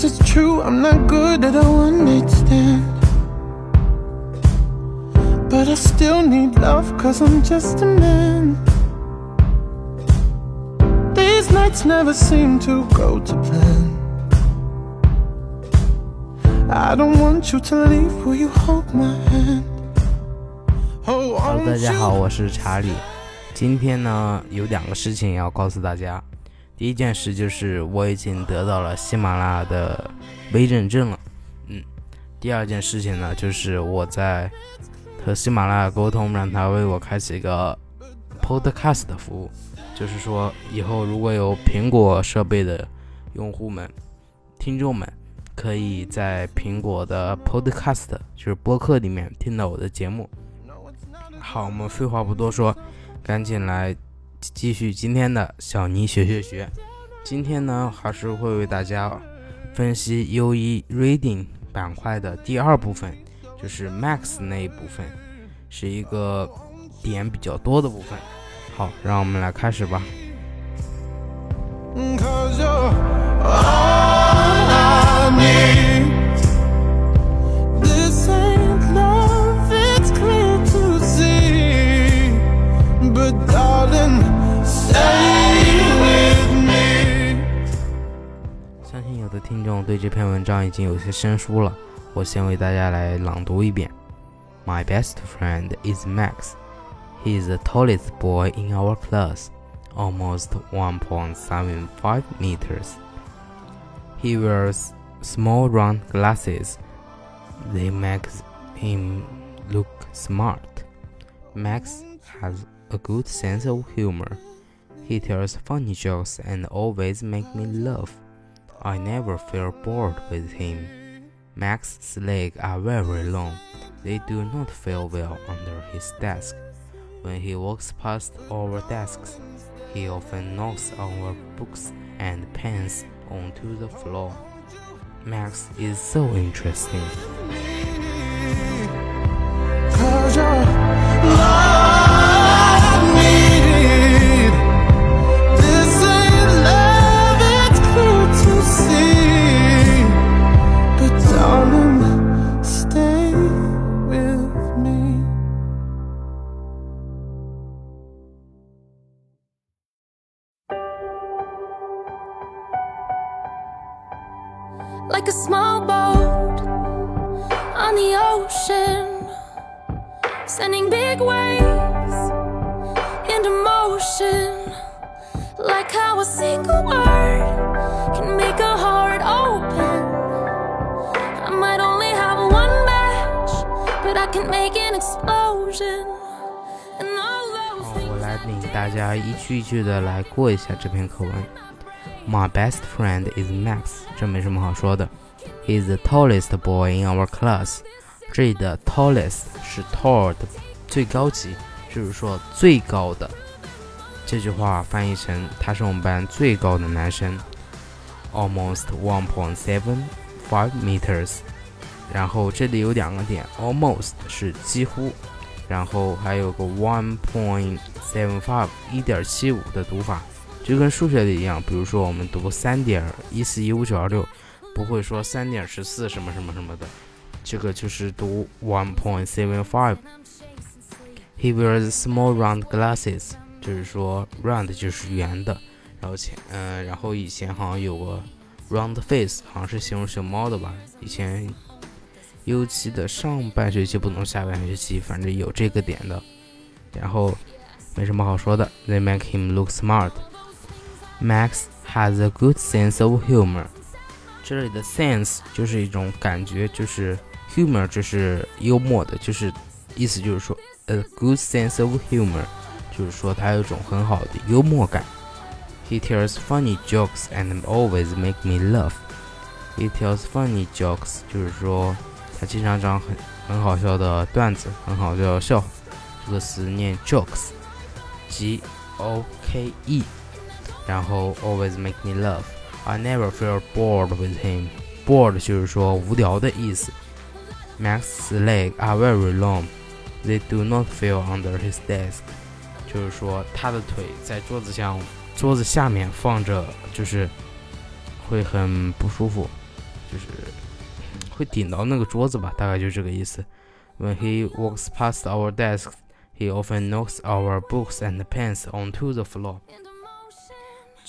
Cause it's true, I'm not good at a one night stand. But I still need love, cause I'm just a man. These nights never seem to go to plan. I don't want you to leave, will you hold my hand? Oh, Hello，大 won't 家好， you 我是查理。今天呢，有两个事情要告诉大家。 第一件事就是我已经得到了喜马拉雅的微认证了，嗯。第二件事情呢，就是我在和喜马拉雅沟通，让他为我开启一个 Podcast 的服务，就是说以后如果有苹果设备的用户们、听众们，可以在苹果的 Podcast，就是播客里面听到我的节目。好，我们废话不多说，赶紧来继续今天的小尼学学学。今天呢，还是会为大家分析 U E Reading 板块的第二部分，就是 Max 那一部分，是一个点比较多的部分。好，让我们来开始吧。Cause you're all I need. 相信有的听众对这篇文章已经有些生疏了，我先为大家来朗读一遍。My best friend is Max. He is the tallest boy in our class, almost 1.75 meters. He wears small round glasses. They make him look smart. Max has a good sense of humor. He tells funny jokes and always makes me laugh. I never feel bored with him. Max's legs are very long. They do not feel well under his desk. When he walks past our desks, he often knocks our books and pens onto the floor. Max is so interesting. like a small boat on the ocean, sending big waves into motion. Like how a single word can make a heart open. I might only have one match, but I can make an explosion. And all those 好， things. 我来领大家一句一句的来过一下这篇课文。 My best friend is Max，这没什么好说的。He is the tallest boy in our class。这里的 tallest 是 tall 的最高级，就是说最高的。这句话翻译成他是我们班最高的男生，almost one point seven five meters。然后这里有两个点，almost 是几乎，然后还有个 one point seven five 一点七五的读法， 就跟数学的一样。比如说我们读三点一四一五九二六，不会说三点十四什么什么什么的，这个就是读 one point seven five。He wears small round glasses，就是说 round 就是圆的，然后前嗯、然后以前好像有个 round face，好像是形容熊猫的吧？以前 U 期的上半学期不能下半学期，反正有这个点的。然后没什么好说的，They make him look smart. Max has a good sense of humor. 这里的 sense 就是一种感觉，就是 humor 就是幽默的，就是意思就是说 a good sense of humor，就是说他有一种很好的幽默感。He tells funny jokes and always make me laugh. He tells funny jokes，就是说他经常讲很很好笑的段子，很好笑的笑话。这个词念 jokes，G O K E， 然后 always make me laugh。I never feel bored with him。bored 就是说无聊的意思。Max's legs are very long. They do not feel under his desk。就是说他的腿在桌子上，桌子下面放着，就是会很不舒服。 就是会顶到那个桌子吧，大概就这个意思。When he walks past our desks, he often knocks our books and pens onto the floor。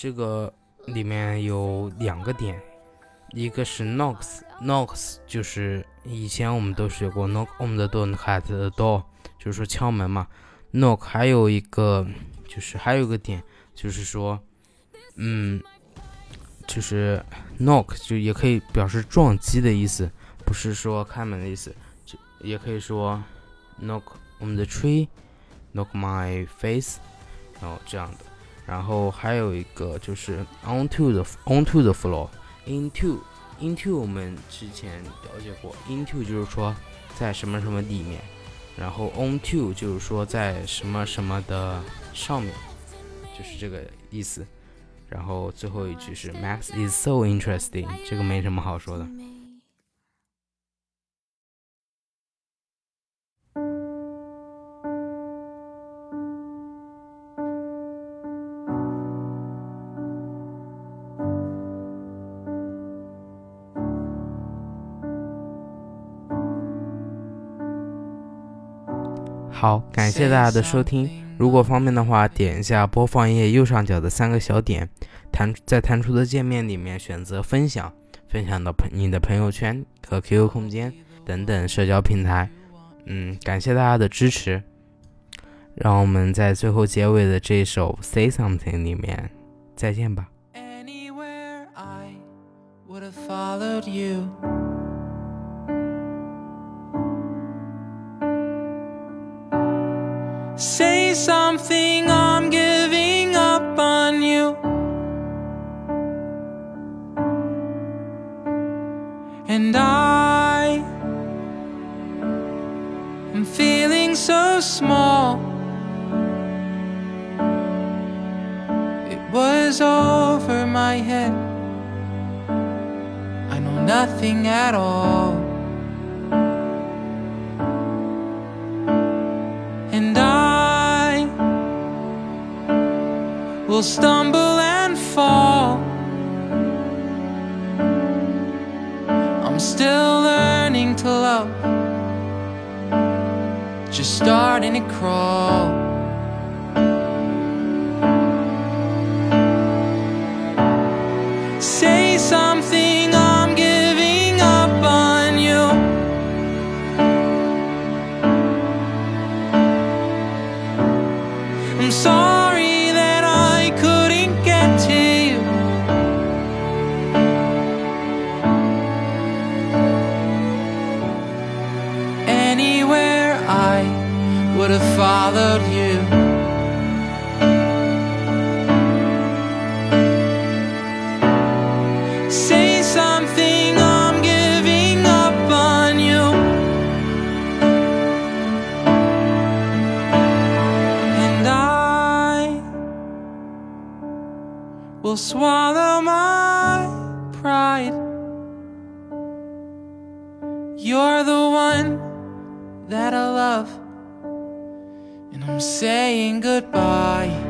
这个里面有两个点，一个是 knocks，knocks 就是以前我们都学过 knock on the door at the door，就是说敲门嘛。knock 还有一个就是还有一个点，就是说，嗯，就是 knock 就也可以表示撞击的意思，不是说开门的意思，就也可以说 knock on the tree，knock my face，然后这样的。然后还有一个就是 onto the onto the floor，into into 我们之前了解过，into 就是说在什么什么里面，然后 onto 就是说在什么什么的上面，就是这个意思。然后最后一句是 Max is so interesting，这个没什么好说的。好，感谢大家的收听。如果方便的话，点一下播放页右上角的三个小点，弹在弹出的界面里面选择分享，分享到朋你的朋友圈和 QQ 空间等等社交平台。嗯，感谢大家的支持。让我们在最后结尾的这首《Say Something》里面再见吧。Anywhere I would have followed you. Say something, I'm giving up on you. And I am feeling so small. It was over my head. I know nothing at all. Will stumble and fall. I'm still learning to love, just starting to crawl. Would have followed you. Say something, I'm giving up on you. And I will swallow my pride. You're the one that I love, I'm saying goodbye.